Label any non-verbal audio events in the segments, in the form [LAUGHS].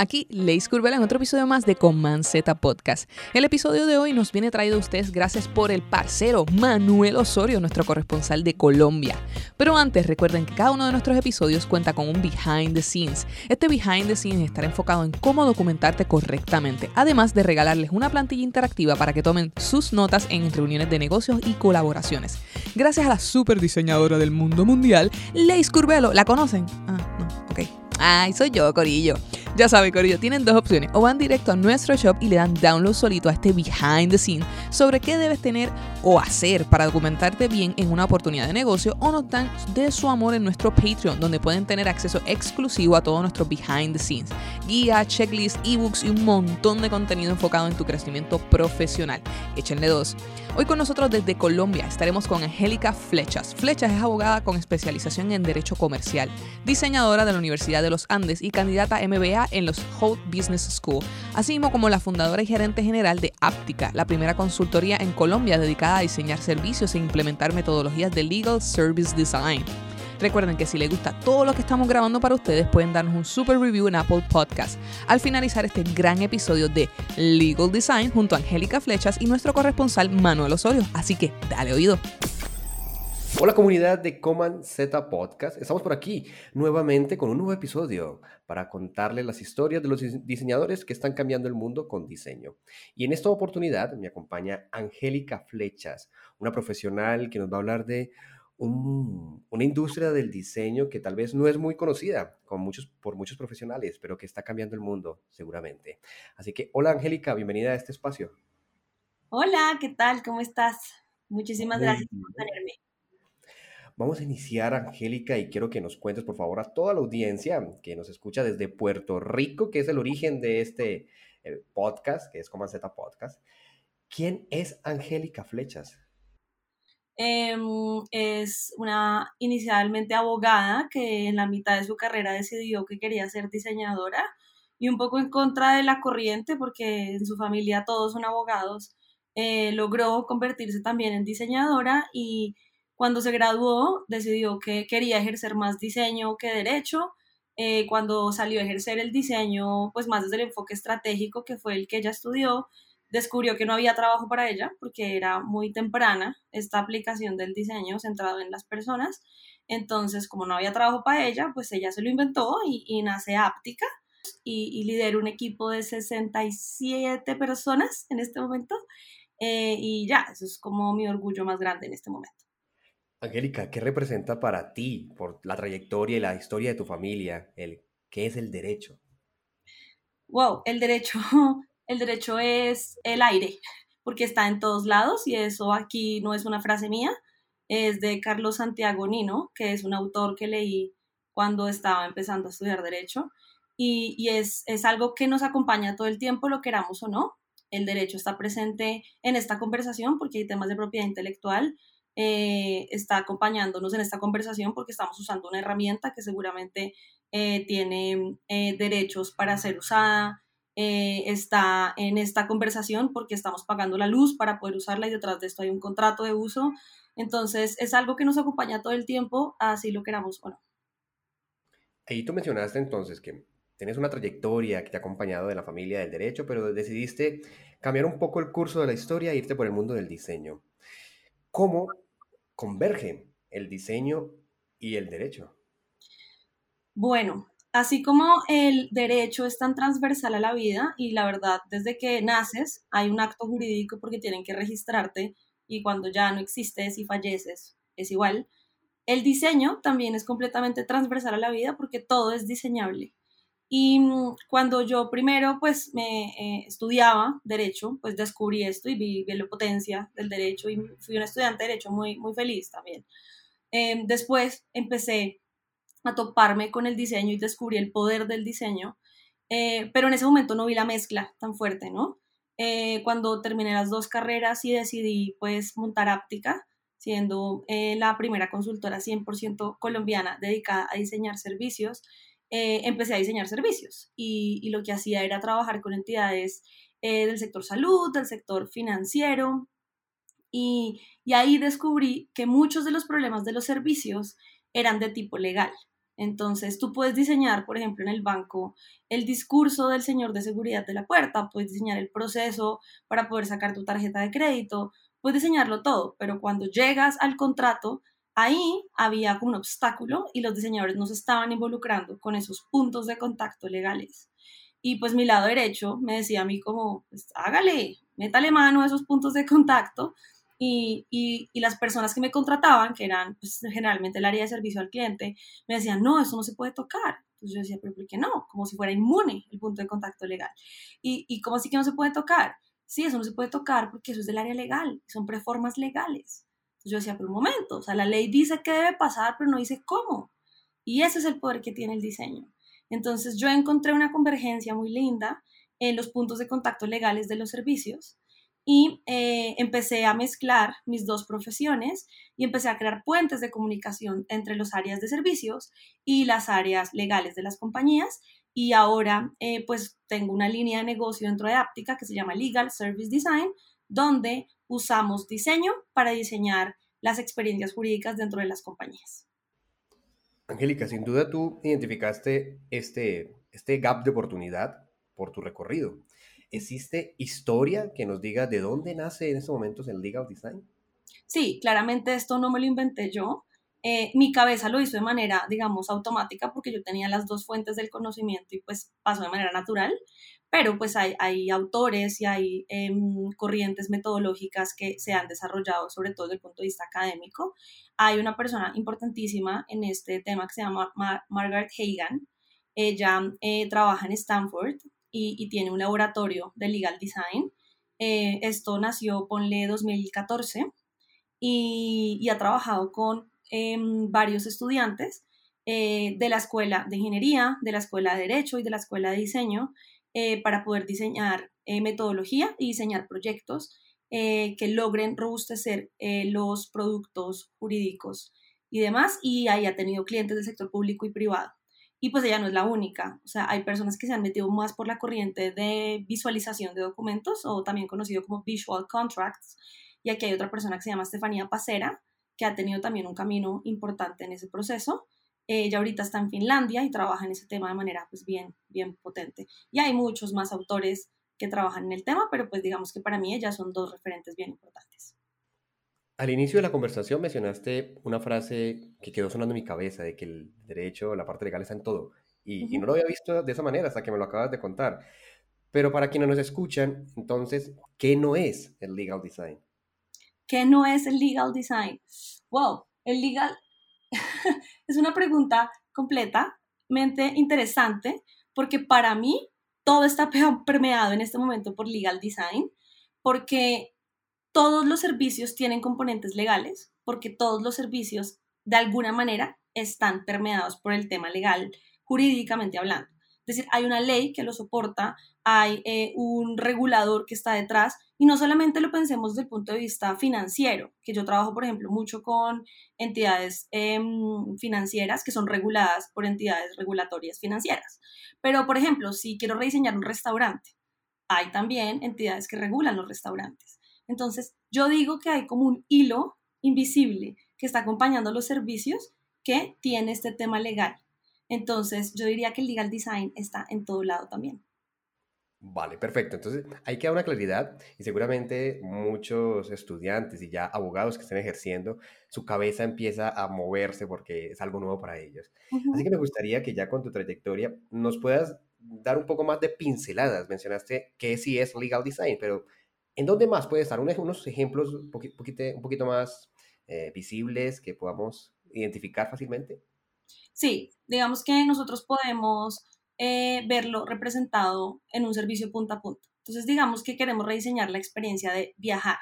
Aquí Leis Curvela en otro episodio más de Command Z Podcast. El episodio de hoy nos viene traído a ustedes gracias por el parcero Manuel Osorio, nuestro corresponsal de Colombia. Pero antes recuerden que cada uno de nuestros episodios cuenta con un behind the scenes. Este behind the scenes estará enfocado en cómo documentarte correctamente, además de regalarles una plantilla interactiva para que tomen sus notas en reuniones de negocios y colaboraciones. Gracias a la super diseñadora del mundo mundial, Leis Curvelo. ¿La conocen? Ah, no, ok. Ay, soy yo, Corillo. Ya sabe, Corillo, tienen dos opciones. O van directo a nuestro shop y le dan download solito a este behind the scene sobre qué debes tener o hacer para documentarte bien en una oportunidad de negocio o nos dan de su amor en nuestro Patreon, donde pueden tener acceso exclusivo a todos nuestros behind the scenes, guía, checklist, ebooks y un montón de contenido enfocado en tu crecimiento profesional. Échenle dos. Hoy con nosotros desde Colombia estaremos con Angélica Flechas. Flechas es abogada con especialización en Derecho Comercial, diseñadora de la Universidad de los Andes y candidata MBA en los Holt Business School, así como la fundadora y gerente general de Aptica, la primera consultoría en Colombia dedicada a diseñar servicios e implementar metodologías de Legal Service Design. Recuerden que si les gusta todo lo que estamos grabando para ustedes, pueden darnos un super review en Apple Podcast. Al finalizar este gran episodio de Legal Design junto a Angélica Flechas y nuestro corresponsal Manuel Osorio. Así que dale oído. Hola comunidad de Coman Z Podcast. Estamos por aquí nuevamente con un nuevo episodio para contarles las historias de los diseñadores que están cambiando el mundo con diseño. Y en esta oportunidad me acompaña Angélica Flechas, una profesional que nos va a hablar de una industria del diseño que tal vez no es muy conocida con muchos, por muchos profesionales, pero que está cambiando el mundo seguramente. Así que, hola Angélica, bienvenida a este espacio. Hola, ¿qué tal? ¿Cómo estás? Muchísimas gracias por tenerme. Vamos a iniciar, Angélica, y quiero que nos cuentes, por favor, a toda la audiencia que nos escucha desde Puerto Rico, que es el origen de este eh, podcast, que es Coman Podcast. ¿Quién es Angélica Flechas? Em, es una inicialmente abogada que en la mitad de su carrera decidió que quería ser diseñadora y un poco en contra de la corriente porque en su familia todos son abogados, eh, logró convertirse también en diseñadora y cuando se graduó decidió que quería ejercer más diseño que derecho. Eh, cuando salió a ejercer el diseño, pues más desde el enfoque estratégico que fue el que ella estudió, descubrió que no había trabajo para ella porque era muy temprana esta aplicación del diseño centrado en las personas. Entonces, como no había trabajo para ella, pues ella se lo inventó y, nace Áptica y, y lidera un equipo de 67 personas en este momento. Eh, y ya, eso es como mi orgullo más grande en este momento. Angélica, ¿qué representa para ti, por la trayectoria y la historia de tu familia, el qué es el derecho? Wow, el derecho [LAUGHS] el derecho es el aire, porque está en todos lados y eso aquí no es una frase mía, es de Carlos Santiago Nino, que es un autor que leí cuando estaba empezando a estudiar derecho y, es, es algo que nos acompaña todo el tiempo, lo queramos o no. El derecho está presente en esta conversación porque hay temas de propiedad intelectual, eh, está acompañándonos en esta conversación porque estamos usando una herramienta que seguramente eh, tiene eh, derechos para ser usada, eh, está en esta conversación porque estamos pagando la luz para poder usarla y detrás de esto hay un contrato de uso. Entonces es algo que nos acompaña todo el tiempo, así lo queramos o no. Ahí tú mencionaste entonces que tienes una trayectoria que te ha acompañado de la familia del derecho, pero decidiste cambiar un poco el curso de la historia e irte por el mundo del diseño. ¿Cómo convergen el diseño y el derecho? Bueno, Así como el derecho es tan transversal a la vida y la verdad, desde que naces hay un acto jurídico porque tienen que registrarte y cuando ya no existes y falleces es igual, el diseño también es completamente transversal a la vida porque todo es diseñable. Y mm, cuando yo primero pues me eh, estudiaba derecho, pues descubrí esto y vi, la potencia del derecho y fui un estudiante de derecho muy, muy feliz también. Em, después empecé a toparme con el diseño y descubrí el poder del diseño, eh, pero en ese momento no vi la mezcla tan fuerte, ¿no? Eh, cuando terminé las dos carreras y decidí pues montar Áptica, siendo eh, la primera consultora 100% colombiana dedicada a diseñar servicios, eh, empecé a diseñar servicios y, lo que hacía era trabajar con entidades eh, del sector salud, del sector financiero y, y ahí descubrí que muchos de los problemas de los servicios eran de tipo legal. Entonces, tú puedes diseñar, por ejemplo, en el banco, el discurso del señor de seguridad de la puerta, puedes diseñar el proceso para poder sacar tu tarjeta de crédito, puedes diseñarlo todo, pero cuando llegas al contrato, ahí había un obstáculo y los diseñadores no se estaban involucrando con esos puntos de contacto legales. Y pues mi lado derecho me decía a mí como, pues hágale, métale mano a esos puntos de contacto. Y, y, las personas que me contrataban, que eran pues, generalmente el área de servicio al cliente, me decían, no, eso no se puede tocar. Entonces yo decía, pero ¿por qué no? Como si fuera inmune el punto de contacto legal. ¿Y, y cómo así que no se puede tocar? sí, eso no se puede tocar porque eso es del área legal, son preformas legales. Yo decía, pero un momento, o sea, la ley dice que debe pasar, pero no dice cómo. Y ese es el poder que tiene el diseño. Entonces yo encontré una convergencia muy linda en los puntos de contacto legales de los servicios y eh, empecé a mezclar mis dos profesiones y empecé a crear puentes de comunicación entre las áreas de servicios y las áreas legales de las compañías y ahora eh, pues tengo una línea de negocio dentro de Aptica que se llama Legal Service Design, donde usamos diseño para diseñar las experiencias jurídicas dentro de las compañías. Angélica, sin duda tú identificaste este, este gap de oportunidad por tu recorrido. ¿Existe historia que nos diga de dónde nace en estos momentos el legal design? Sí, claramente esto no me lo inventé yo. Eh, mi cabeza lo hizo de manera, digamos, automática porque yo tenía las dos fuentes del conocimiento y pues pasó de manera natural, pero pues hay, hay autores y hay em, corrientes metodológicas que se han desarrollado, sobre todo desde el punto de vista académico. Hay una persona importantísima en este tema que se llama Margaret Hagan. Ella eh, trabaja en Stanford y, tiene un laboratorio de legal design. Eh, esto nació, ponle, 2014 y, y ha trabajado con Em, varios estudiantes eh, de la escuela de ingeniería, de la escuela de derecho y de la escuela de diseño eh, para poder diseñar eh, metodología y diseñar proyectos que logren robustecer los productos jurídicos y demás. Y ahí ha tenido clientes del sector público y privado. Y pues ella no es la única, o sea, hay personas que se han metido más por la corriente de visualización de documentos o también conocido como visual contracts. Y aquí hay otra persona que se llama Estefanía Pacera, que ha tenido también un camino importante en ese proceso. Ella ahorita está en Finlandia y trabaja en ese tema de manera pues bien, bien potente. Y hay muchos más autores que trabajan en el tema, pero pues digamos que para mí ellas son dos referentes bien importantes. Al inicio de la conversación mencionaste una frase que quedó sonando en mi cabeza, de que el derecho, la parte legal está en todo. Y, y, no lo había visto de esa manera hasta que me lo acabas de contar. Pero para quienes nos escuchan, entonces, ¿qué no es el legal design? ¿Qué no es el legal design? Wow, el legal [LAUGHS] es una pregunta completamente interesante porque para mí todo está [LAUGHS] permeado en este momento por legal design, porque todos los servicios tienen componentes legales, porque todos los servicios de alguna manera están permeados por el tema legal, jurídicamente hablando. Es decir, hay una ley que lo soporta, hay eh, un regulador que está detrás y no solamente lo pensemos desde el punto de vista financiero, que yo trabajo, por ejemplo, mucho con entidades em, financieras que son reguladas por entidades regulatorias financieras. Pero, por ejemplo, si quiero rediseñar un restaurante, hay también entidades que regulan los restaurantes. Entonces, yo digo que hay como un hilo invisible que está acompañando los servicios que tiene este tema legal. Entonces, yo diría que el legal design está en todo lado también. Vale, perfecto. Entonces, hay que dar una claridad y seguramente muchos estudiantes y ya abogados que estén ejerciendo, su cabeza empieza a moverse porque es algo nuevo para ellos. Así que me gustaría que ya con tu trayectoria nos puedas dar un poco más de pinceladas. Mencionaste que sí es legal design, pero ¿en dónde más puede estar? Unos ejemplos un poquito, más eh, visibles que podamos identificar fácilmente. Sí, digamos que nosotros podemos eh, verlo representado en un servicio punta a punta. Entonces, digamos que queremos rediseñar la experiencia de viajar.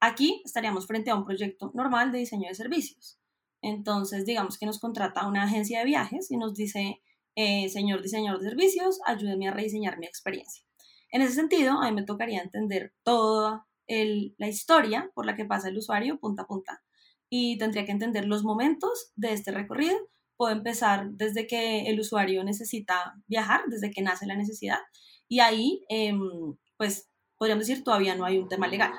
Aquí estaríamos frente a un proyecto normal de diseño de servicios. Entonces, digamos que nos contrata una agencia de viajes y nos dice, eh, señor diseñador de servicios, ayúdeme a rediseñar mi experiencia. En ese sentido, a mí me tocaría entender toda la historia por la que pasa el usuario punta a punta. y tendría que entender los momentos de este recorrido. Puedo empezar desde que el usuario necesita viajar, desde que nace la necesidad, y ahí, em, pues, podríamos decir, todavía no hay un tema legal.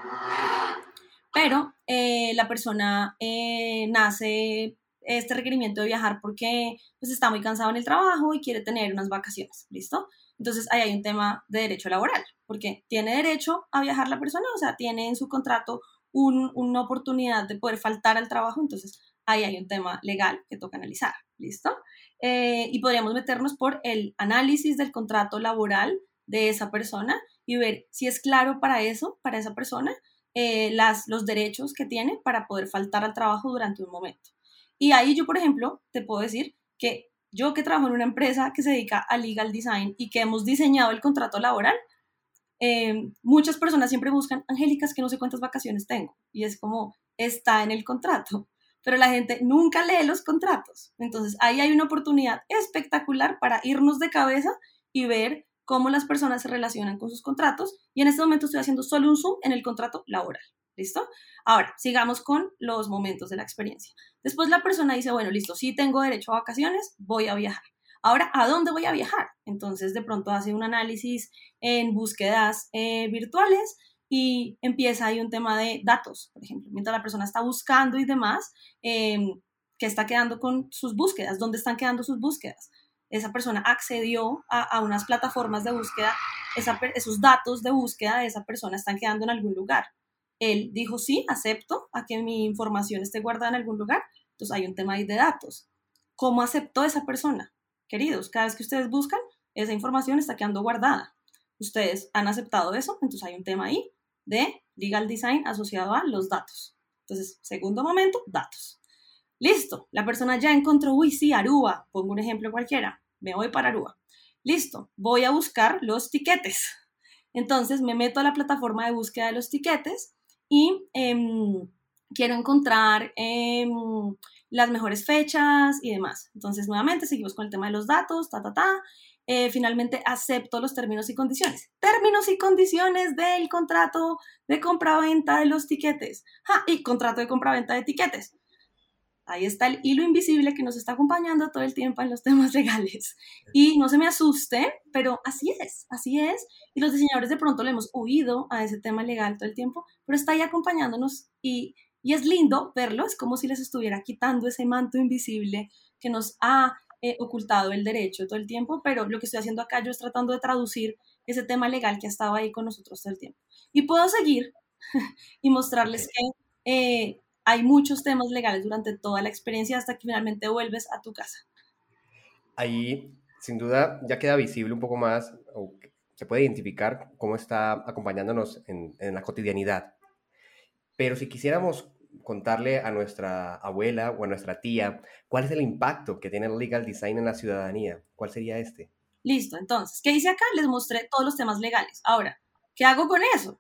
Pero eh, la persona eh, nace este requerimiento de viajar porque pues, está muy cansado en el trabajo y quiere tener unas vacaciones, ¿listo? Entonces ahí hay un tema de derecho laboral, porque tiene derecho a viajar la persona, o sea, tiene en su contrato una oportunidad de poder faltar al trabajo, entonces ahí hay un tema legal que toca analizar, ¿listo? Eh, y podríamos meternos por el análisis del contrato laboral de esa persona y ver si es claro para eso, para esa persona, eh, las, los derechos que tiene para poder faltar al trabajo durante un momento. Y ahí yo, por ejemplo, te puedo decir que yo que trabajo en una empresa que se dedica a legal design y que hemos diseñado el contrato laboral, eh, muchas personas siempre buscan, Angélicas, que no sé cuántas vacaciones tengo. Y es como, está en el contrato. Pero la gente nunca lee los contratos. Entonces ahí hay una oportunidad espectacular para irnos de cabeza y ver cómo las personas se relacionan con sus contratos. Y en este momento estoy haciendo solo un zoom en el contrato laboral. ¿Listo? Ahora, sigamos con los momentos de la experiencia. Después la persona dice, bueno, listo, sí tengo derecho a vacaciones, voy a viajar. Ahora, ¿a dónde voy a viajar? Entonces, de pronto hace un análisis en búsquedas eh, virtuales y empieza ahí un tema de datos, por ejemplo, mientras la persona está buscando y demás, eh, ¿qué está quedando con sus búsquedas? ¿Dónde están quedando sus búsquedas? Esa persona accedió a, unas plataformas de búsqueda, esos datos de búsqueda de esa persona están quedando en algún lugar. Él dijo, sí, acepto a que mi información esté guardada en algún lugar. Entonces hay un tema ahí de datos. ¿Cómo aceptó esa persona? Queridos, cada vez que ustedes buscan, esa información está quedando guardada. Ustedes han aceptado eso, entonces hay un tema ahí de legal design asociado a los datos. Entonces, segundo momento, datos. Listo, la persona ya encontró, uy, sí, Aruba, pongo un ejemplo cualquiera, me voy para Aruba. Listo, voy a buscar los tiquetes. Entonces me meto a la plataforma de búsqueda de los tiquetes y em, quiero encontrar em, las mejores fechas y demás. Entonces, nuevamente, seguimos con el tema de los datos, ta, ta, ta. Eh, finalmente, acepto los términos y condiciones. Términos y condiciones del contrato de compra-venta de los tiquetes. y contrato de compra-venta de tiquetes. Ahí está el hilo invisible que nos está acompañando todo el tiempo en los [LAUGHS] temas legales. Y no se me asuste, pero así es, así es. Y los diseñadores de pronto le hemos huido a ese tema legal todo el tiempo, pero está ahí acompañándonos y, y es lindo verlo. Es como si les estuviera quitando ese manto invisible que nos ha eh, ocultado el derecho todo el tiempo, pero lo que estoy haciendo acá yo es tratando de traducir ese tema legal que ha estado ahí con nosotros todo el tiempo. Y puedo seguir [LAUGHS] y mostrarles que... Eh, hay muchos temas legales durante toda la experiencia hasta que finalmente vuelves a tu casa. Ahí, sin duda, ya queda visible un poco más, o se puede identificar cómo está acompañándonos en, la cotidianidad. Pero si quisiéramos contarle a nuestra abuela o a nuestra tía cuál es el impacto que tiene el legal design en la ciudadanía, ¿cuál sería este? Listo, entonces, ¿qué hice acá? Les mostré todos los temas legales. Ahora, ¿qué hago con eso?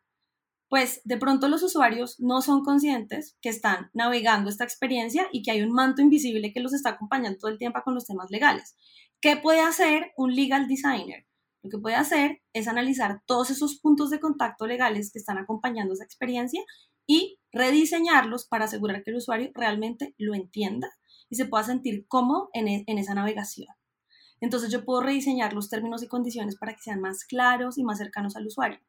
pues de pronto los usuarios no son conscientes que están navegando esta experiencia y que hay un manto invisible que los está acompañando todo el tiempo con los temas legales. ¿Qué puede hacer un legal designer? Lo que puede hacer es analizar todos esos puntos de contacto legales que están acompañando esa experiencia y rediseñarlos para asegurar que el usuario realmente lo entienda y se pueda sentir cómodo en, e, en esa navegación. Entonces yo puedo rediseñar los términos y condiciones para que sean más claros y más cercanos al usuario.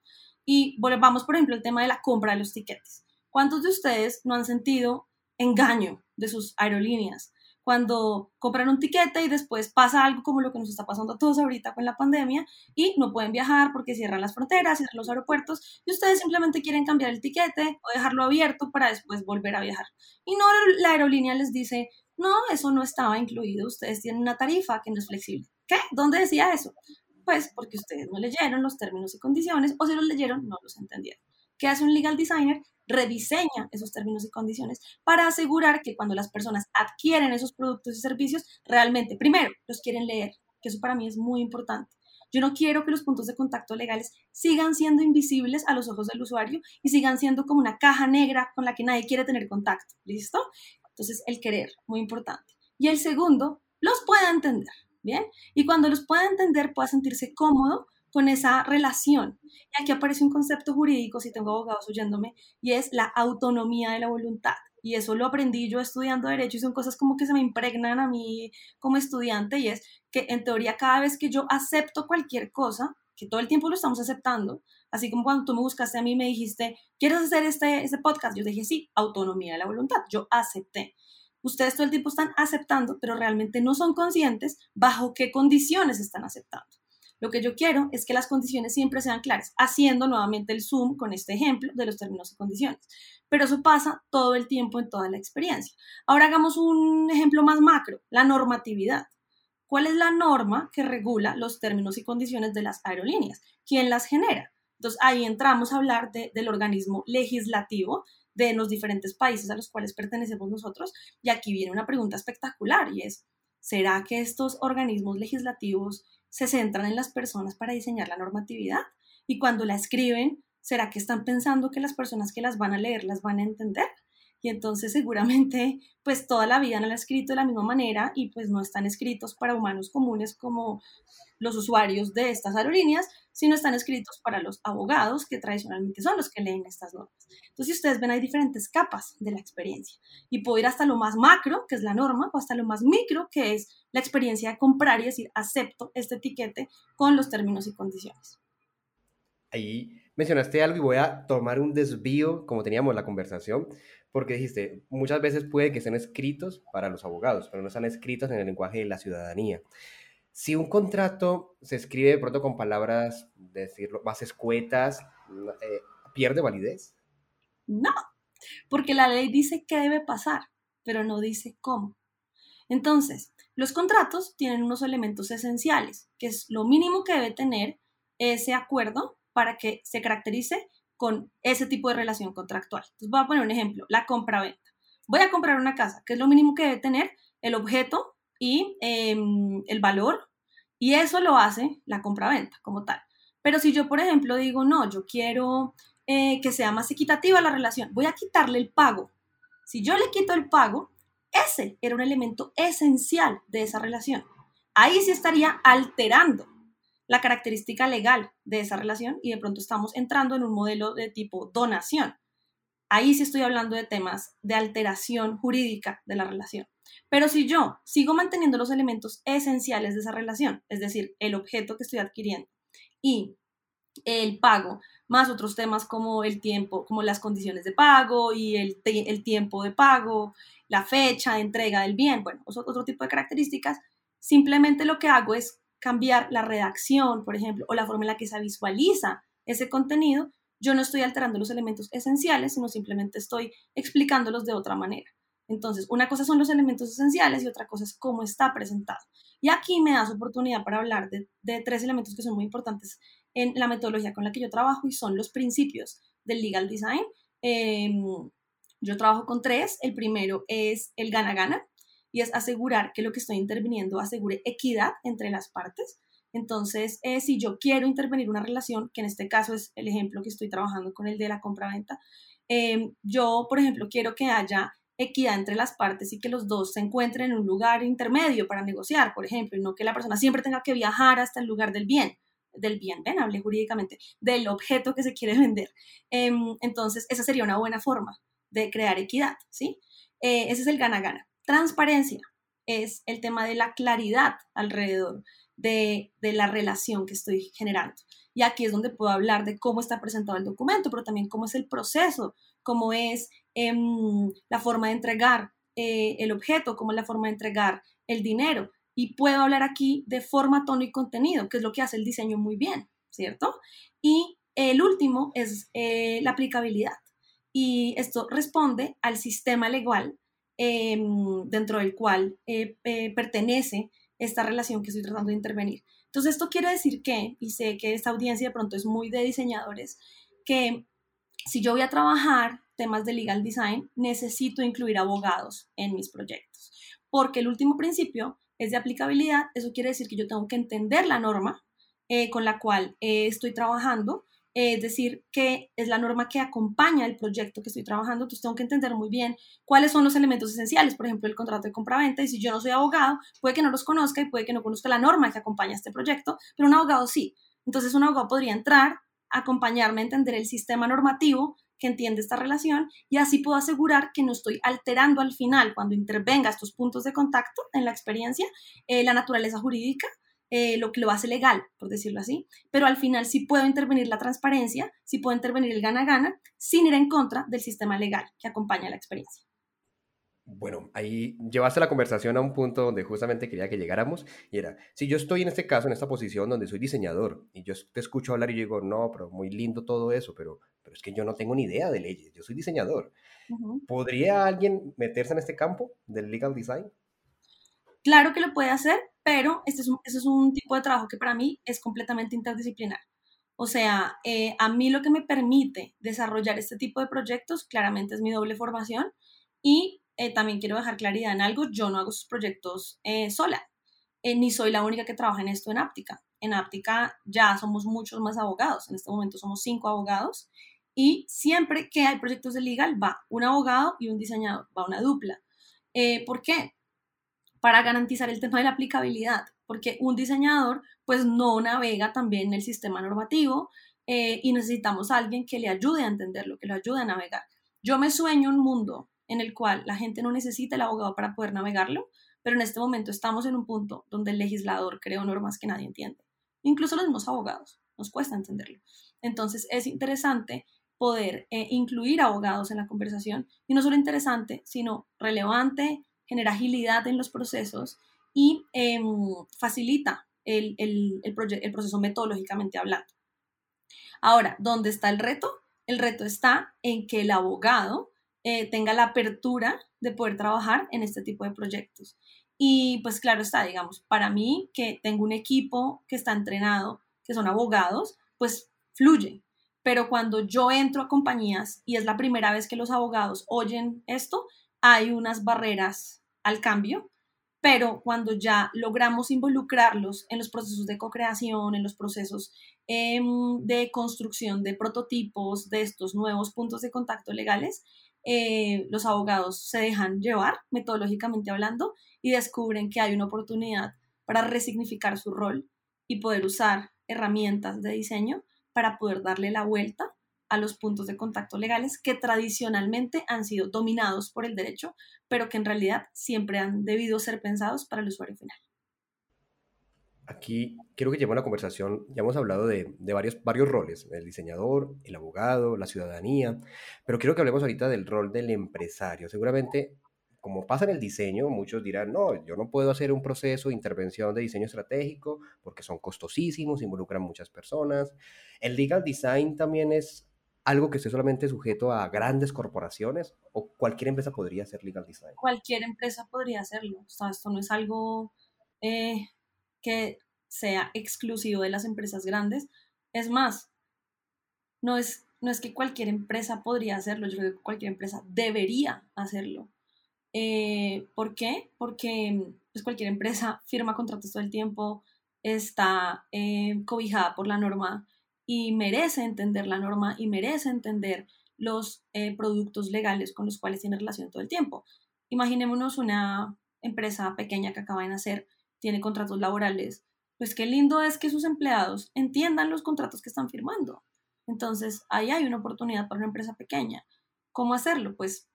Y volvamos, por ejemplo, al tema de la compra de los tiquetes. ¿Cuántos de ustedes no han sentido engaño de sus aerolíneas? Cuando compran un tiquete y después pasa algo como lo que nos está pasando a todos ahorita con la pandemia y no pueden viajar porque cierran las fronteras, cierran los aeropuertos y ustedes simplemente quieren cambiar el tiquete o dejarlo abierto para después volver a viajar. Y no la aerolínea les dice, no, eso no estaba incluido, ustedes tienen una tarifa que no es flexible. ¿Qué? ¿Dónde decía eso? Pues porque ustedes no leyeron los términos y condiciones o si los leyeron no los entendieron. ¿Qué hace un legal designer? Rediseña esos términos y condiciones para asegurar que cuando las personas adquieren esos productos y servicios, realmente, primero, los quieren leer, que eso para mí es muy importante. Yo no quiero que los puntos de contacto legales sigan siendo invisibles a los ojos del usuario y sigan siendo como una caja negra con la que nadie quiere tener contacto. ¿Listo? Entonces, el querer, muy importante. Y el segundo, los pueda entender. ¿bien? Y cuando los pueda entender, pueda sentirse cómodo con esa relación. Y aquí aparece un concepto jurídico, si tengo abogados oyéndome, y es la autonomía de la voluntad. y eso lo aprendí yo estudiando derecho y son cosas como que se me impregnan a mí como estudiante y es que en teoría cada vez que yo acepto cualquier cosa, que todo el tiempo lo estamos aceptando, así como cuando tú me buscaste a mí me dijiste, ¿quieres hacer este, este podcast? Yo dije, sí, autonomía de la voluntad, yo acepté. Ustedes todo el tiempo están aceptando, pero realmente no son conscientes bajo qué condiciones están aceptando. Lo que yo quiero es que las condiciones siempre sean claras, haciendo nuevamente el zoom con este ejemplo de los términos y condiciones. Pero eso pasa todo el tiempo en toda la experiencia. Ahora hagamos un ejemplo más macro, la normatividad. ¿Cuál es la norma que regula los términos y condiciones de las aerolíneas? ¿Quién las genera? Entonces ahí entramos a hablar del organismo legislativo de los diferentes países a los cuales pertenecemos nosotros. Y aquí viene una pregunta espectacular y es, ¿será que estos organismos legislativos se centran en las personas para diseñar la normatividad? Y cuando la escriben, ¿será que están pensando que las personas que las van a leer las van a entender? Y entonces seguramente pues toda la vida no la han escrito de la misma manera y pues no están escritos para humanos comunes como los usuarios de estas aerolíneas, sino están escritos para los abogados que tradicionalmente son los que leen estas normas. Entonces, ustedes ven, hay diferentes capas de la experiencia y puedo ir hasta lo más macro, que es la norma, o hasta lo más micro, que es la experiencia de comprar y decir, acepto este etiquete con los términos y condiciones. Ahí mencionaste algo y voy a tomar un desvío, como teníamos la conversación, porque dijiste, muchas veces puede que estén escritos para los abogados, pero no están escritos en el lenguaje de la ciudadanía. Si un contrato se escribe de pronto con palabras, decirlo, más escuetas, eh, ¿pierde validez? No, porque la ley dice qué debe pasar, pero no dice cómo. Entonces, los contratos tienen unos elementos esenciales, que es lo mínimo que debe tener ese acuerdo para que se caracterice con ese tipo de relación contractual. Entonces voy a poner un ejemplo, la compra-venta. Voy a comprar una casa, que es lo mínimo que debe tener el objeto y em, el valor, y eso lo hace la compra-venta como tal. Pero si yo, por ejemplo, digo, no, yo quiero eh, que sea más equitativa la relación, voy a quitarle el pago. Si yo le quito el pago, ese era un elemento esencial de esa relación. Ahí sí estaría alterando la característica legal de esa relación y de pronto estamos entrando en un modelo de tipo donación. Ahí sí estoy hablando de temas de alteración jurídica de la relación. Pero si yo sigo manteniendo los elementos esenciales de esa relación, es decir, el objeto que estoy adquiriendo y el pago, más otros temas como el tiempo, como las condiciones de pago y el, el tiempo de pago, la fecha de entrega del bien, bueno, otro tipo de características, simplemente lo que hago es cambiar la redacción, por ejemplo, o la forma en la que se visualiza ese contenido, yo no estoy alterando los elementos esenciales, sino simplemente estoy explicándolos de otra manera. Entonces, una cosa son los elementos esenciales y otra cosa es cómo está presentado. Y aquí me das oportunidad para hablar de, tres elementos que son muy importantes en la metodología con la que yo trabajo y son los principios del legal design. Em, yo trabajo con tres. El primero es el gana-gana, es asegurar que lo que estoy interviniendo asegure equidad entre las partes. Entonces, eh, si yo quiero intervenir una relación, que en este caso es el ejemplo que estoy trabajando con el de la compra-venta, em, yo, por ejemplo, quiero que haya equidad entre las partes y que los dos se encuentren en un lugar intermedio para negociar, por ejemplo, y no que la persona siempre tenga que viajar hasta el lugar del bien, del bien, ven, hable jurídicamente, del objeto que se quiere vender. Em, entonces, esa sería una buena forma de crear equidad, ¿sí? Eh, ese es el gana-gana. Transparencia es el tema de la claridad alrededor de, la relación que estoy generando. Y aquí es donde puedo hablar de cómo está presentado el documento, pero también cómo es el proceso, cómo es em, la forma de entregar eh, el objeto, cómo es la forma de entregar el dinero. Y puedo hablar aquí de forma, tono y contenido, que es lo que hace el diseño muy bien, ¿cierto? Y el último es eh, la aplicabilidad. Y esto responde al sistema legal Em, dentro del cual eh, eh, pertenece esta relación que estoy tratando de intervenir. Entonces, esto quiere decir que, y sé que esta audiencia de pronto es muy de diseñadores, que si yo voy a trabajar temas de legal design, necesito incluir abogados en mis proyectos, porque el último principio es de aplicabilidad, eso quiere decir que yo tengo que entender la norma eh, con la cual estoy trabajando es decir, que es la norma que acompaña el proyecto que estoy trabajando, entonces tengo que entender muy bien cuáles son los elementos esenciales, por ejemplo, el contrato de compra-venta, y si yo no soy abogado, puede que no los conozca y puede que no conozca la norma que acompaña este proyecto, pero un abogado sí. Entonces un abogado podría entrar, acompañarme a entender el sistema normativo que entiende esta relación y así puedo asegurar que no estoy alterando al final, cuando intervenga estos puntos de contacto en la experiencia, eh, la naturaleza jurídica, eh, lo que lo hace legal, por decirlo así, pero al final sí puedo intervenir la transparencia, sí puedo intervenir el gana-gana, sin ir en contra del sistema legal que acompaña la experiencia. Bueno, ahí llevaste la conversación a un punto donde justamente quería que llegáramos y era, si yo estoy en este caso, en esta posición donde soy diseñador y yo te escucho hablar y yo digo, no, pero muy lindo todo eso, pero, pero es que yo no tengo ni idea de leyes, yo soy diseñador. ¿Podría alguien meterse en este campo del legal design? Claro que lo puede hacer, pero este es un, este es un tipo de trabajo que para mí es completamente interdisciplinar. O sea, eh, a mí lo que me permite desarrollar este tipo de proyectos claramente es mi doble formación y eh, también quiero dejar claridad en algo, yo no hago sus proyectos eh, sola, eh, ni soy la única que trabaja en esto en Áptica. En Áptica ya somos muchos más abogados, en este momento somos cinco abogados y siempre que hay proyectos de legal va un abogado y un diseñador, va una dupla. ¿Por qué? Para garantizar el tema de la aplicabilidad, porque un diseñador pues no navega también el sistema normativo y necesitamos a alguien que le ayude a entenderlo, que lo ayude a navegar. Yo me sueño un mundo en el cual la gente no necesita el abogado para poder navegarlo, pero en este momento estamos en un punto donde el legislador creó normas que nadie entiende. Incluso los mismos abogados, nos cuesta entenderlo. Entonces es interesante poder eh, incluir abogados en la conversación y no solo interesante, sino relevante, genera agilidad en los procesos y em, facilita el, el, proceso metodológicamente hablando. Ahora, ¿dónde está el reto? El reto está en que el abogado eh, tenga la apertura de poder trabajar en este tipo de proyectos. Y pues claro está, digamos, para mí que tengo un equipo que está entrenado, que son abogados, pues fluye. Pero cuando yo entro a compañías y es la primera vez que los abogados oyen esto, hay unas barreras al cambio, pero cuando ya logramos involucrarlos en los procesos de co-creación, en los procesos em, de construcción de prototipos de estos nuevos puntos de contacto legales, eh, los abogados se dejan llevar, metodológicamente hablando, y descubren que hay una oportunidad para resignificar su rol y poder usar herramientas de diseño para poder darle la vuelta a los puntos de contacto legales que tradicionalmente han sido dominados por el derecho, pero que en realidad siempre han debido ser pensados para el usuario final aquí quiero que lleve una conversación, ya hemos hablado de, varios, varios roles, el diseñador, el abogado, la ciudadanía, pero quiero que hablemos ahorita del rol del empresario. Seguramente, como pasa en el diseño, muchos dirán, no, yo no puedo hacer un proceso de intervención de diseño estratégico porque son costosísimos, involucran muchas personas. El legal design también es algo que esté solamente sujeto a grandes corporaciones o cualquier empresa podría hacer legal design. Cualquier empresa podría hacerlo. O sea, esto no es algo... Eh que sea exclusivo de las empresas grandes. Es más, no es, no es que cualquier empresa podría hacerlo, yo creo que cualquier empresa debería hacerlo. Eh, ¿Por qué? Porque pues, cualquier empresa [LAUGHS] firma contratos todo el tiempo, está eh, cobijada por la norma y merece entender la norma y merece entender los eh, productos legales con los cuales tiene relación todo el tiempo. Imaginémonos una empresa pequeña que acaba de nacer tiene contratos laborales, pues qué lindo es que sus empleados entiendan los contratos que están firmando. Entonces, ahí hay una oportunidad para una empresa pequeña. ¿Cómo hacerlo? Pues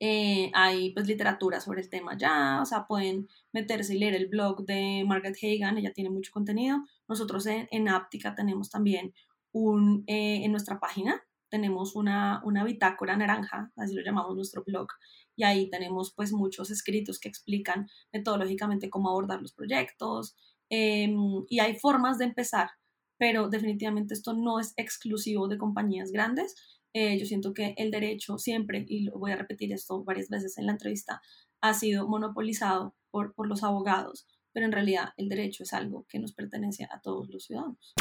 eh, hay pues literatura sobre el tema ya, o sea, pueden meterse y leer el blog de Margaret Hagan, ella tiene mucho contenido. Nosotros en, en tenemos también un, eh, en nuestra página, tenemos una, una bitácora naranja, así lo llamamos nuestro blog, y ahí tenemos pues muchos escritos que explican metodológicamente cómo abordar los proyectos em, y hay formas de empezar, pero definitivamente esto no es exclusivo de compañías grandes. Eh, yo siento que el derecho siempre, y lo voy a repetir esto varias veces en la entrevista, ha sido monopolizado por, por los abogados, pero en realidad el derecho es algo que nos pertenece a todos los ciudadanos.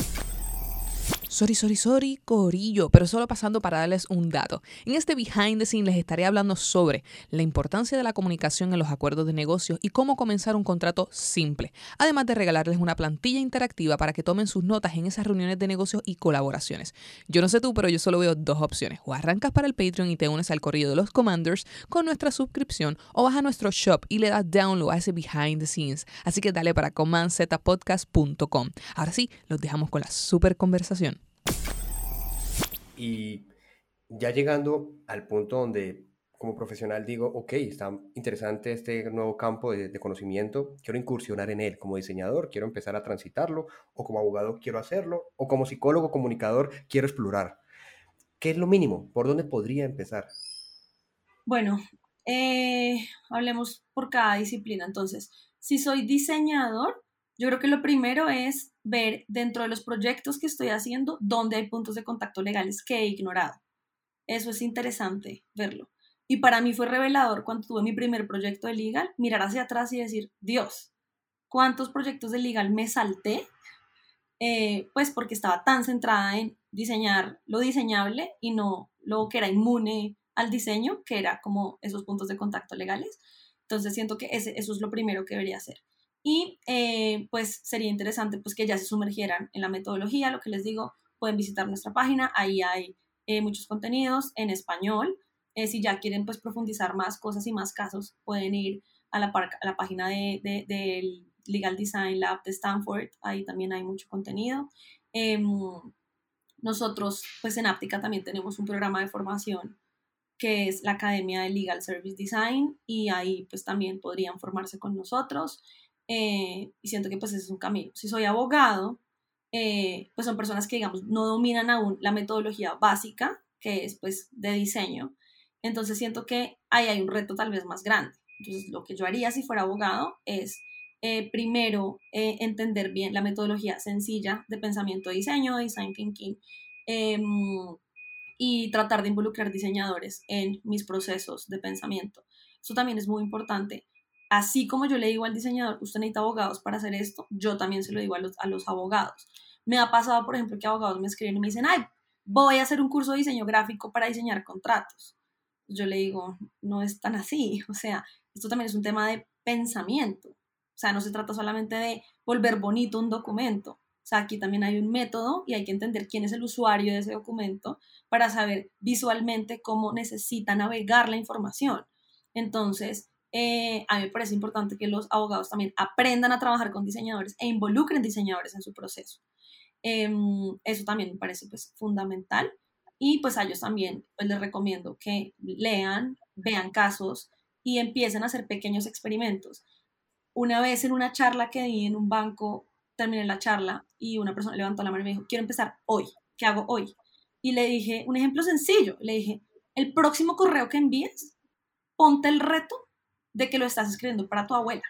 Sorry, sorry, sorry, Corillo, pero solo pasando para darles un dato. En este behind the scenes les estaré hablando sobre la importancia de la comunicación en los acuerdos de negocios y cómo comenzar un contrato simple, además de regalarles una plantilla interactiva para que tomen sus notas en esas reuniones de negocios y colaboraciones. Yo no sé tú, pero yo solo veo dos opciones. O arrancas para el Patreon y te unes al corrido de los Commanders con nuestra suscripción, o vas a nuestro shop y le das download a ese behind the scenes. Así que dale para commandzetapodcast.com. Ahora sí, los dejamos con la super conversación. Y ya llegando al punto donde como profesional digo, ok, está interesante este nuevo campo de, de, conocimiento, quiero incursionar en él como diseñador, quiero empezar a transitarlo, o como abogado quiero hacerlo, o como psicólogo, comunicador, quiero explorar. ¿Qué es lo mínimo? ¿Por dónde podría empezar? Bueno, eh, hablemos por cada disciplina. Entonces, si soy diseñador, yo creo que lo primero es ver dentro de los proyectos que estoy haciendo dónde hay puntos de contacto legales que he ignorado. Eso es interesante verlo. Y para mí fue revelador cuando tuve mi primer proyecto de legal, mirar hacia atrás y decir, Dios, ¿cuántos proyectos de legal me salté? Eh, pues porque estaba tan centrada en diseñar lo diseñable y no lo que era inmune al diseño, que era como esos puntos de contacto legales. Entonces siento que eso es lo primero que debería hacer. Y eh, pues sería interesante pues que ya se sumergieran en la metodología, lo que les digo, pueden visitar nuestra página, ahí hay eh, muchos contenidos en español. Eh, si ya quieren pues profundizar más cosas y más casos, pueden ir a la, página del de, de, Legal Design Lab de Stanford, ahí también hay mucho contenido. Em, nosotros pues en Aptica también tenemos un programa de formación que es la Academia de Legal Service Design y ahí pues también podrían formarse con nosotros eh, y siento que pues ese es un camino. Si soy abogado, eh, pues son personas que digamos no dominan aún la metodología básica que es pues de diseño, entonces siento que ahí hay un reto tal vez más grande. Entonces lo que yo haría si fuera abogado es eh, primero entender bien la metodología sencilla de pensamiento de diseño, design thinking, em, y tratar de involucrar diseñadores en mis procesos de pensamiento. Eso también es muy importante. Así como yo le digo al diseñador, usted necesita abogados para hacer esto, yo también se lo digo a los, a los abogados. Me ha pasado, por ejemplo, que abogados me escriben y me dicen, ay, voy a hacer un curso de diseño gráfico para diseñar contratos. Yo le digo, no es tan así. [LAUGHS] O sea, esto también es un tema de pensamiento. O sea, no se trata solamente de volver bonito un documento. O sea, aquí también hay un método y hay que entender quién es el usuario de ese documento para saber visualmente cómo necesita navegar la información. Entonces, eh, a mí me parece importante que los abogados también aprendan a trabajar con diseñadores e involucren diseñadores en su proceso. Em, eso también me parece pues, fundamental. Y pues a ellos también pues, les recomiendo que lean, vean casos y empiecen a hacer pequeños experimentos. Una vez en una charla que di en un banco, terminé la charla y una persona levantó la mano y me dijo, quiero empezar hoy, ¿qué hago hoy? y le dije, un ejemplo sencillo, le dije, el próximo correo que envíes, ponte el reto de que lo estás escribiendo para tu abuela.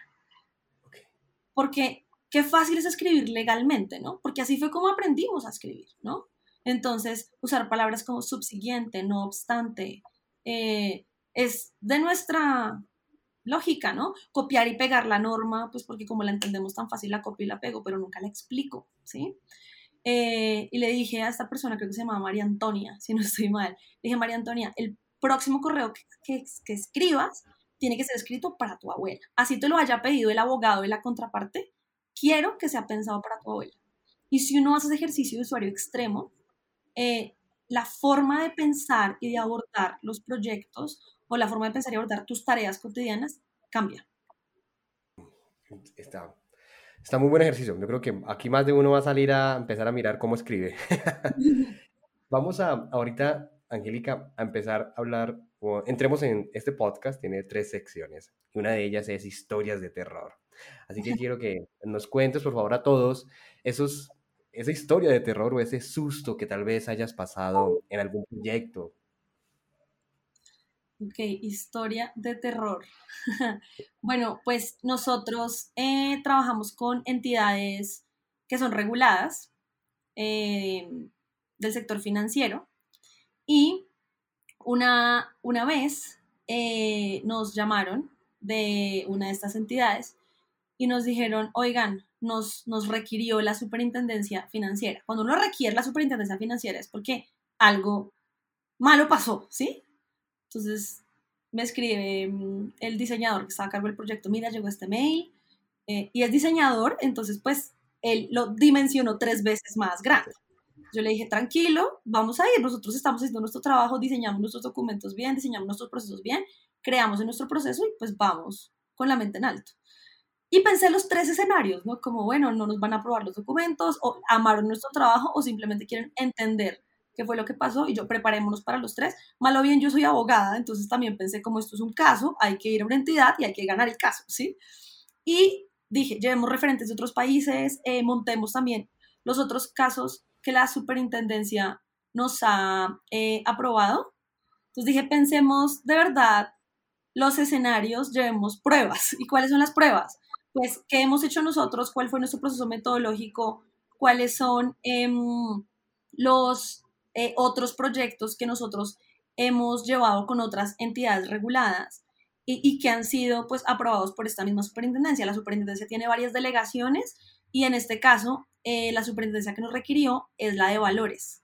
Porque qué fácil es escribir legalmente, ¿no? Porque así fue como aprendimos a escribir, ¿no? Entonces, usar palabras como subsiguiente, no obstante, eh, es de nuestra lógica, ¿no? Copiar y pegar la norma, pues porque como la entendemos tan fácil, la copio y la pego, pero nunca la explico, ¿sí? Eh, y le dije a esta persona, creo que se llama María Antonia, si no estoy mal, le dije, María Antonia, el próximo correo que, que, escribas tiene que ser escrito para tu abuela. Así te lo haya pedido el abogado de la contraparte, quiero que sea pensado para tu abuela. Y si uno hace ese ejercicio de usuario extremo, eh, la forma de pensar y de abordar los proyectos o la forma de pensar y abordar tus tareas cotidianas cambia. Está, Está muy buen ejercicio. Yo creo que aquí más de uno va a salir a empezar a mirar cómo escribe. [LAUGHS] [LAUGHS] Vamos a ahorita, Angélica, a empezar a hablar. Entremos en este podcast, tiene tres secciones y una de ellas es historias de terror. Así que [LAUGHS] quiero que nos cuentes, por favor, a todos esos, esa historia de terror o ese susto que tal vez hayas pasado en algún proyecto Ok, historia de terror. [LAUGHS] bueno, pues nosotros eh, trabajamos con entidades que son reguladas eh, del sector financiero y una, una vez eh, nos llamaron de una de estas entidades y nos dijeron, oigan, nos, nos requirió la superintendencia financiera. Cuando uno requiere la superintendencia financiera es porque algo malo pasó, ¿sí? Entonces me escribe mm, el diseñador que estaba a cargo del proyecto, mira, llegó este mail, eh, y es diseñador, entonces pues él lo dimensionó tres veces más grande. Yo le dije, tranquilo, vamos a ir, nosotros estamos haciendo nuestro trabajo, diseñamos nuestros documentos bien, diseñamos nuestros procesos bien, creamos en nuestro proceso y pues vamos con la mente en alto. Y pensé los tres escenarios, ¿no? Como, bueno, no nos van a aprobar los documentos, o amaron nuestro trabajo, o simplemente quieren entender qué fue lo que pasó y yo preparémonos para los tres. Malo bien, yo soy abogada, entonces también pensé como esto es un caso, hay que ir a una entidad y hay que ganar el caso, ¿sí? Y dije, llevemos referentes de otros países, eh, montemos también los otros casos que la superintendencia nos ha eh, aprobado. Entonces dije, pensemos de verdad los escenarios, llevemos pruebas. [LAUGHS] ¿Y cuáles son las pruebas? Pues, ¿qué hemos hecho nosotros? ¿Cuál fue nuestro proceso metodológico? ¿Cuáles son em, los eh, otros proyectos que nosotros hemos llevado con otras entidades reguladas y, que han sido pues aprobados por esta misma superintendencia. La superintendencia tiene varias delegaciones y en este caso eh, la superintendencia que nos requirió es la de valores.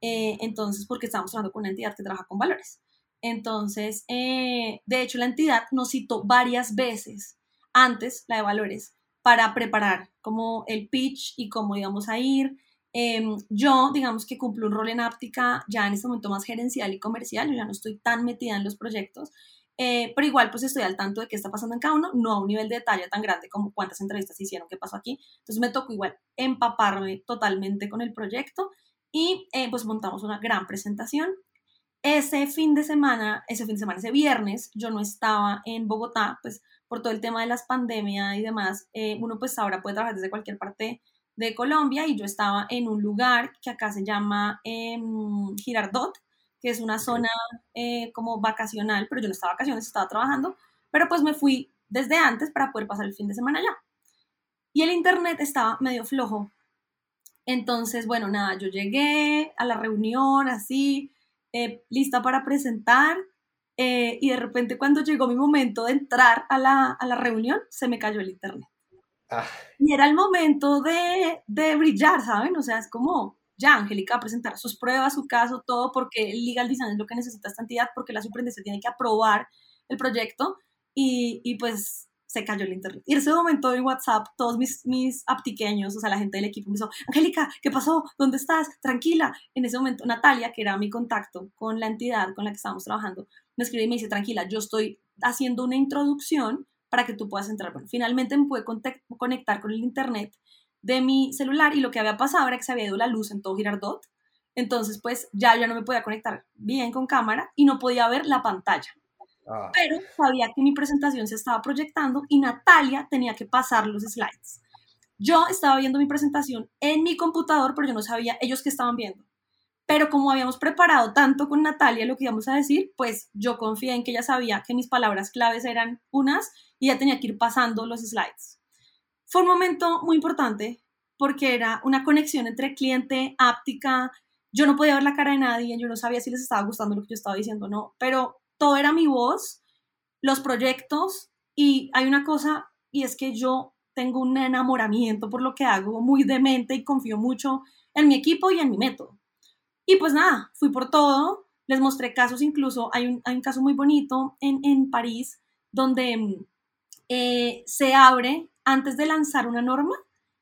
Eh, entonces, porque estamos trabajando con una entidad que trabaja con valores. Entonces, de hecho, la entidad nos citó varias veces antes, la de valores, para preparar como el pitch y cómo íbamos a ir, Em, yo, digamos que cumplo un rol en Áptica ya en este momento más gerencial y comercial, yo ya no estoy tan metida en los proyectos, eh, pero igual pues estoy al tanto de qué está pasando en cada uno, no a un nivel de detalle tan grande como cuántas entrevistas hicieron, qué pasó aquí, entonces me tocó igual empaparme totalmente con el proyecto y eh, pues montamos una gran presentación. Ese fin de semana, ese fin de semana, ese viernes, yo no estaba en Bogotá, pues por todo el tema de las pandemias y demás, eh, uno pues ahora puede trabajar desde cualquier parte de Colombia y yo estaba en un lugar que acá se llama em, Girardot, que es una zona eh, como vacacional, pero yo no estaba vacaciones, estaba trabajando, pero pues me fui desde antes para poder pasar el fin de semana allá. Y el internet estaba medio flojo. Entonces, bueno, nada, yo llegué a la reunión así, eh, lista para presentar, eh, y de repente cuando llegó mi momento de entrar a la, a la reunión, se me cayó el internet. Ah. Y era el momento de, de, brillar, ¿saben? O sea, es como, ya, Angélica, presentar sus pruebas, su caso, todo, porque el legal design es lo que necesita esta entidad, porque la superintendencia tiene que aprobar el proyecto y, y, pues se cayó el internet. Y en ese momento en WhatsApp, todos mis, mis aptiqueños, o sea, la gente del equipo me dijo, Angélica, ¿qué pasó? ¿Dónde estás? Tranquila. En ese momento, Natalia, que era mi contacto con la entidad con la que estábamos trabajando, me escribe y me dice, tranquila, yo estoy haciendo una introducción para que tú puedas entrar. Bueno, finalmente me pude conectar con el internet de mi celular y lo que había pasado era que se había ido la luz en todo Girardot. Entonces, pues ya yo no me podía conectar bien con cámara y no podía ver la pantalla. Ah. Pero sabía que mi presentación se estaba proyectando y Natalia tenía que pasar los slides. Yo estaba viendo mi presentación en mi computador, pero yo no sabía ellos qué estaban viendo. Pero como habíamos preparado tanto con Natalia lo que íbamos a decir, pues yo confié en que ella sabía que mis palabras claves eran unas y ya tenía que ir pasando los slides. Fue un momento muy importante porque era una conexión entre cliente, áptica, yo no podía ver la cara de nadie, yo no sabía si les estaba gustando lo que yo estaba diciendo o no, pero todo era mi voz, los proyectos y hay una cosa y es que yo tengo un enamoramiento por lo que hago, muy demente y confío mucho en mi equipo y en mi método. Y pues nada, fui por todo, les mostré casos, incluso hay un, hay un caso muy bonito en, en París donde eh, se abre, antes de lanzar una norma,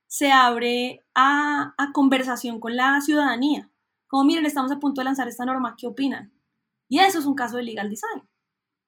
se abre a, conversación con la ciudadanía. Como miren, estamos a punto de lanzar esta norma, ¿qué opinan? Y eso es un caso de legal design,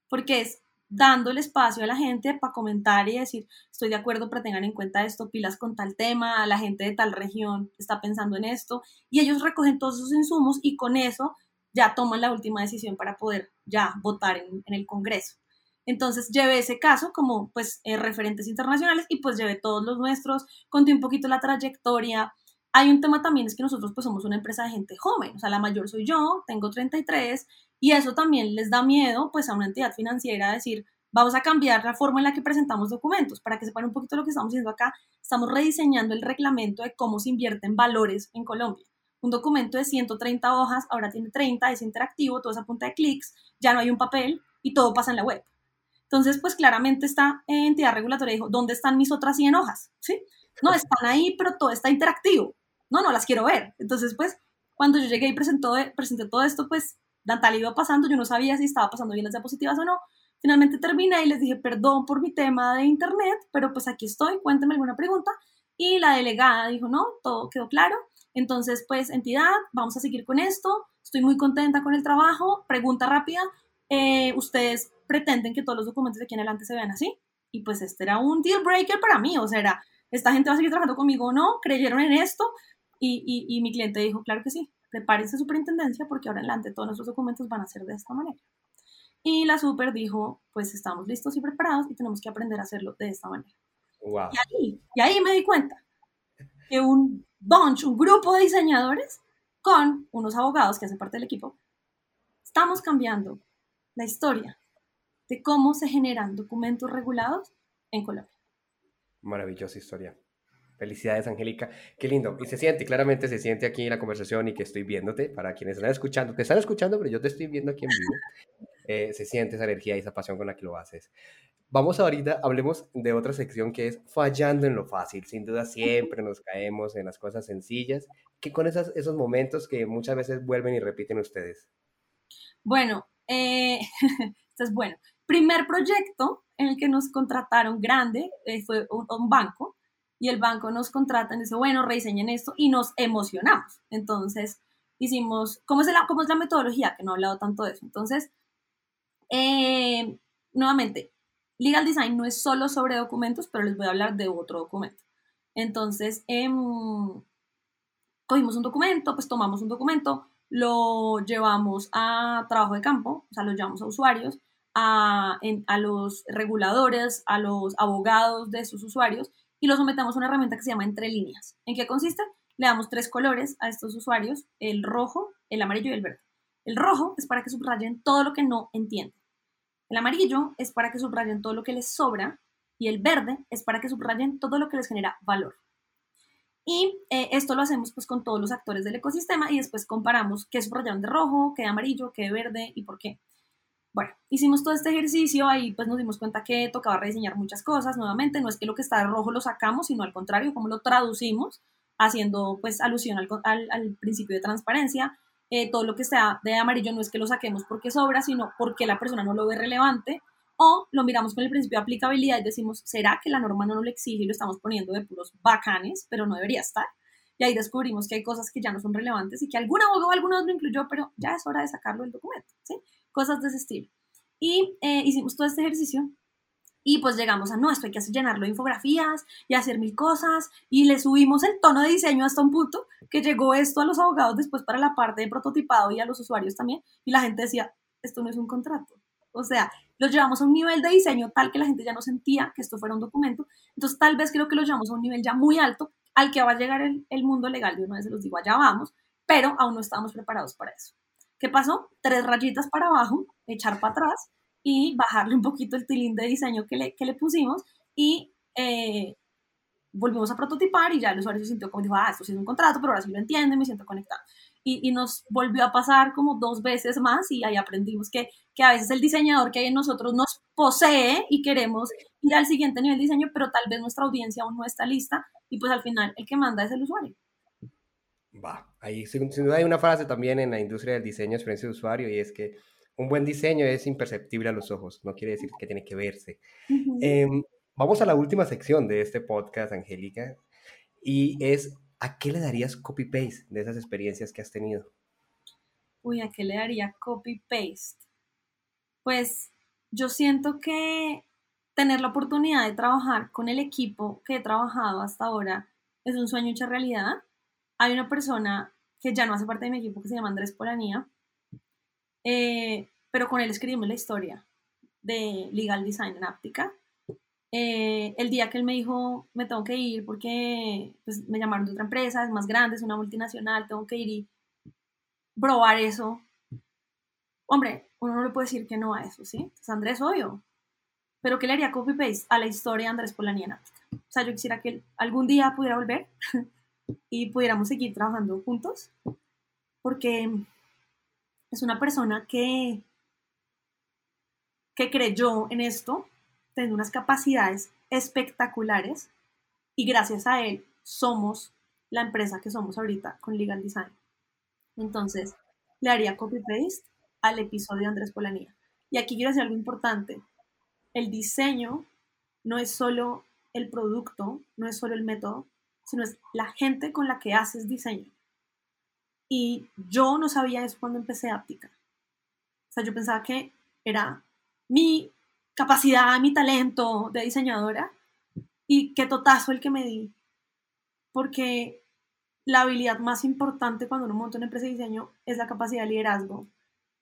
porque es dando el espacio a la gente para comentar y decir, estoy de acuerdo, pero tengan en cuenta esto, pilas con tal tema, la gente de tal región está pensando en esto, y ellos recogen todos esos insumos y con eso ya toman la última decisión para poder ya votar en el Congreso. Entonces llevé ese caso como pues eh, referentes internacionales y pues llevé todos los nuestros, conté un poquito la trayectoria. Hay un tema también es que nosotros pues somos una empresa de gente joven, o sea, la mayor soy yo, tengo 33 y eso también les da miedo pues a una entidad financiera decir, vamos a cambiar la forma en la que presentamos documentos. Para que sepan un poquito lo que estamos haciendo acá, estamos rediseñando el reglamento de cómo se invierte en valores en Colombia. Un documento de 130 hojas, ahora tiene 30, es interactivo, todo es a punta de clics, ya no hay un papel y todo pasa en la web. Entonces, pues claramente esta entidad regulatoria dijo, ¿dónde están mis otras 100 hojas? ¿Sí? No, están ahí, pero todo está interactivo. No, no las quiero ver. Entonces, pues, cuando yo llegué y presentó, presenté todo esto, pues, Natalia iba pasando, yo no sabía si estaba pasando bien las diapositivas o no. Finalmente terminé y les dije, perdón por mi tema de internet, pero pues aquí estoy, cuéntenme alguna pregunta. Y la delegada dijo, no, todo quedó claro. Entonces, pues, entidad, vamos a seguir con esto. Estoy muy contenta con el trabajo. Pregunta rápida. Eh, ustedes pretenden que todos los documentos de aquí en adelante se vean así. Y pues este era un deal breaker para mí, o sea, era, esta gente va a seguir trabajando conmigo o no, creyeron en esto y, y, mi cliente dijo, claro que sí. prepárense superintendencia porque ahora en adelante todos nuestros documentos van a ser de esta manera. Y la super dijo, pues estamos listos y preparados y tenemos que aprender a hacerlo de esta manera. Wow. Y ahí, y ahí me di cuenta que un bunch, un grupo de diseñadores con unos abogados que hacen parte del equipo, estamos cambiando la historia de cómo se generan documentos regulados en Colombia. Maravillosa historia. Felicidades, Angélica. Qué lindo. Y se siente, claramente se siente aquí en la conversación y que estoy viéndote. Para quienes están escuchando, te están escuchando, pero yo te estoy viendo aquí en vivo. [LAUGHS] Eh, se siente esa energía y esa pasión con la que lo haces. Vamos ahorita, hablemos de otra sección que es fallando en lo fácil. Sin duda siempre nos caemos en las cosas sencillas. ¿Qué con esas, esos momentos que muchas veces vuelven y repiten ustedes? Bueno, eh, [LAUGHS] esto es bueno. Primer proyecto en el que nos contrataron grande eh, fue un, banco y el banco nos contrata y dice, bueno, rediseñen esto y nos emocionamos. Entonces hicimos, ¿cómo es la, cómo es la metodología? Que no he hablado tanto de eso. Entonces, eh, nuevamente, legal design no es solo sobre documentos, pero les voy a hablar de otro documento. Entonces, eh, cogimos un documento, pues tomamos un documento, lo llevamos a trabajo de campo, o sea, lo llevamos a usuarios, a, los reguladores, a los abogados de sus usuarios y lo sometemos a una herramienta que se llama Entre Líneas. ¿En qué consiste? Le damos tres colores a estos usuarios, el rojo, el amarillo y el verde. El rojo es para que subrayen todo lo que no entienden. El amarillo es para que subrayen todo lo que les sobra y el verde es para que subrayen todo lo que les genera valor. Y eh, esto lo hacemos pues con todos los actores del ecosistema y después comparamos qué subrayaron de rojo, qué de amarillo, qué de verde y por qué. Bueno, hicimos todo este ejercicio, ahí pues nos dimos cuenta que tocaba rediseñar muchas cosas nuevamente, no es que lo que está de rojo lo sacamos, sino al contrario, como lo traducimos, haciendo pues alusión al, al, al principio de transparencia, eh, todo lo que sea de amarillo no es que lo saquemos porque sobra, sino porque la persona no lo ve relevante, o lo miramos con el principio de aplicabilidad y decimos, ¿será que la norma no lo exige y lo estamos poniendo de puros bacanes, pero no debería estar? Y ahí descubrimos que hay cosas que ya no son relevantes y que algún abogado alguna vez lo incluyó, pero ya es hora de sacarlo del documento, ¿sí? Cosas de ese estilo. Y eh, hicimos todo este ejercicio y pues llegamos a, no, esto hay que llenarlo de infografías y hacer mil cosas. Y le subimos el tono de diseño hasta un punto que llegó esto a los abogados después para la parte de prototipado y a los usuarios también. Y la gente decía, esto no es un contrato. O sea, lo llevamos a un nivel de diseño tal que la gente ya no sentía que esto fuera un documento. Entonces, tal vez creo que lo llevamos a un nivel ya muy alto al que va a llegar el, mundo legal. De una vez se los digo, allá vamos, pero aún no estábamos preparados para eso. ¿Qué pasó? Tres rayitas para abajo, echar para atrás y bajarle un poquito el tilín de diseño que le, que le pusimos y eh, volvimos a prototipar y ya el usuario se sintió como dijo, ah, esto sí es un contrato, pero ahora sí lo entiende, me siento conectado. Y, y, nos volvió a pasar como dos veces más y ahí aprendimos que, que a veces el diseñador que hay en nosotros nos posee y queremos ir al siguiente nivel de diseño, pero tal vez nuestra audiencia aún no está lista y pues al final el que manda es el usuario. Va, ahí sin, duda hay una frase también en la industria del diseño, experiencia de usuario, y es que un buen diseño es imperceptible a los ojos, no quiere decir que tiene que verse. Uh -huh. eh, vamos a la última sección de este podcast, Angélica, y es, ¿a qué le darías copy-paste de esas experiencias que has tenido? Uy, ¿a qué le daría copy-paste? Pues yo siento que tener la oportunidad de trabajar con el equipo que he trabajado hasta ahora es un sueño hecho realidad. Hay una persona que ya no hace parte de mi equipo que se llama Andrés Polanía, eh, pero con él escribimos la historia de Legal Design en Áptica. Eh, el día que él me dijo, me tengo que ir porque pues, me llamaron de otra empresa, es más grande, es una multinacional, tengo que ir y probar eso. Hombre, uno no le puede decir que no a eso, ¿sí? Entonces, Andrés, obvio. Pero ¿qué le haría copy-paste a la historia de Andrés Polanía en Áptica? O sea, yo quisiera que algún día pudiera volver [LAUGHS] y pudiéramos seguir trabajando juntos, porque es una persona que, que creyó en esto, tiene unas capacidades espectaculares y gracias a él somos la empresa que somos ahorita con Legal Design. Entonces, le haría copy-paste al episodio de Andrés Polanía. Y aquí quiero decir algo importante. El diseño no es solo el producto, no es solo el método, sino es la gente con la que haces diseño. Y yo no sabía eso cuando empecé Áptica. O sea, yo pensaba que era mi capacidad, mi talento de diseñadora y qué totazo el que me di. Porque la habilidad más importante cuando uno monta una empresa de diseño es la capacidad de liderazgo,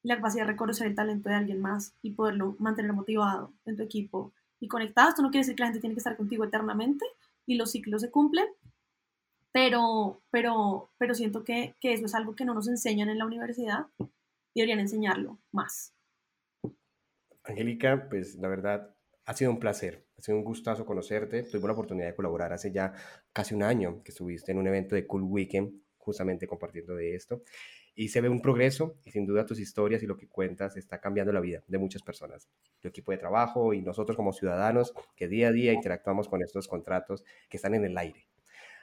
la capacidad de reconocer el talento de alguien más y poderlo mantener motivado en tu equipo y conectado. Esto no quiere decir que la gente tiene que estar contigo eternamente y los ciclos se cumplen, pero, pero, pero siento que, que eso es algo que no nos enseñan en la universidad y deberían enseñarlo más. Angélica, pues la verdad ha sido un placer, ha sido un gustazo conocerte. Tuve la oportunidad de colaborar hace ya casi un año que estuviste en un evento de Cool Weekend, justamente compartiendo de esto. Y se ve un progreso y sin duda tus historias y lo que cuentas está cambiando la vida de muchas personas. Tu equipo de trabajo y nosotros como ciudadanos que día a día interactuamos con estos contratos que están en el aire.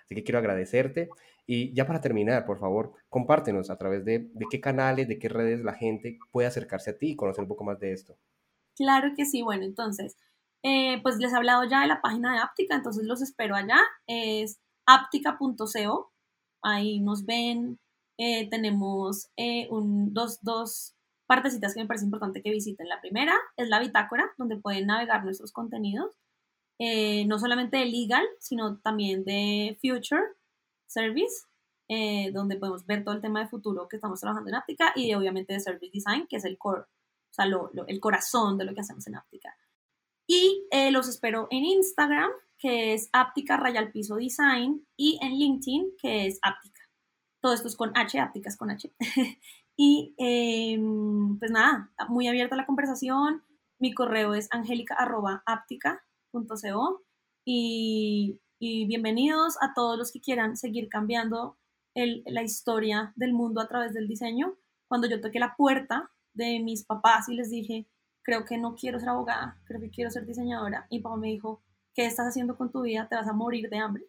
Así que quiero agradecerte. Y ya para terminar, por favor, compártenos a través de, qué canales, de qué redes la gente puede acercarse a ti y conocer un poco más de esto. Claro que sí, bueno, entonces, eh, pues les he hablado ya de la página de Aptica, entonces los espero allá, es aptica.co, ahí nos ven, eh, tenemos eh, un, dos, dos partecitas que me parece importante que visiten. La primera es la bitácora, donde pueden navegar nuestros contenidos, no solamente de legal, sino también de future service, donde podemos ver todo el tema de futuro que estamos trabajando en Aptica y obviamente de service design, que es el core sea, el corazón de lo que hacemos en Áptica. Y eh, los espero en Instagram, que es Áptica Rayal Piso Design, y en LinkedIn, que es Áptica. Todo esto es con H, Ápticas con H. [LAUGHS] y em, pues nada, muy abierta la conversación. Mi correo es y, y bienvenidos a todos los que quieran seguir cambiando el, la historia del mundo a través del diseño. Cuando yo toqué la puerta de mis papás y les dije, creo que no quiero ser abogada, creo que quiero ser diseñadora. Y papá me dijo, ¿qué estás haciendo con tu vida? Te vas a morir de hambre.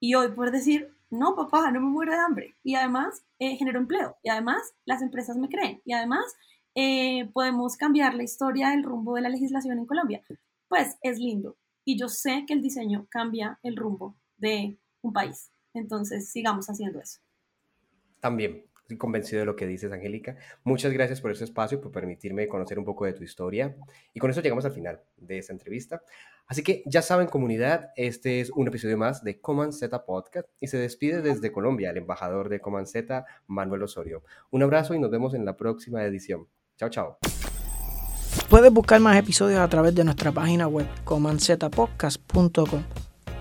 Y hoy por decir, no, papá, no me muero de hambre. Y además eh, genero empleo. Y además las empresas me creen. Y además eh, podemos cambiar la historia del rumbo de la legislación en Colombia. Pues es lindo. Y yo sé que el diseño cambia el rumbo de un país. Entonces sigamos haciendo eso. También, Estoy convencido de lo que dices, Angélica. Muchas gracias por ese espacio, por permitirme conocer un poco de tu historia. Y con eso llegamos al final de esta entrevista. Así que ya saben, comunidad, este es un episodio más de Command Z Podcast y se despide desde Colombia el embajador de Command Z, Manuel Osorio. Un abrazo y nos vemos en la próxima edición. Chao, chao. Puedes buscar más episodios a través de nuestra página web comanzetapodcast.com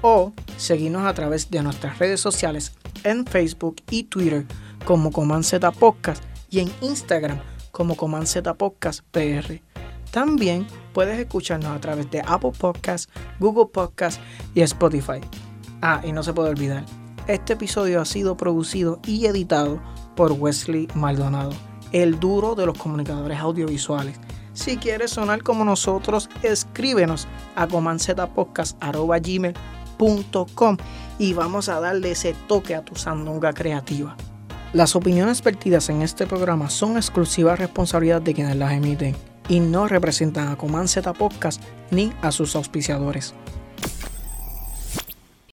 o seguirnos a través de nuestras redes sociales en Facebook y Twitter como Coman Podcast y en Instagram como Coman Podcast PR. También puedes escucharnos a través de Apple Podcasts, Google Podcasts y Spotify. Ah, y no se puede olvidar, este episodio ha sido producido y editado por Wesley Maldonado, el duro de los comunicadores audiovisuales. Si quieres sonar como nosotros, escríbenos a comanzetapodcast.com y vamos a darle ese toque a tu sandunga creativa. Las opiniones vertidas en este programa son exclusiva responsabilidad de quienes las emiten y no representan a Coman Z Podcast ni a sus auspiciadores.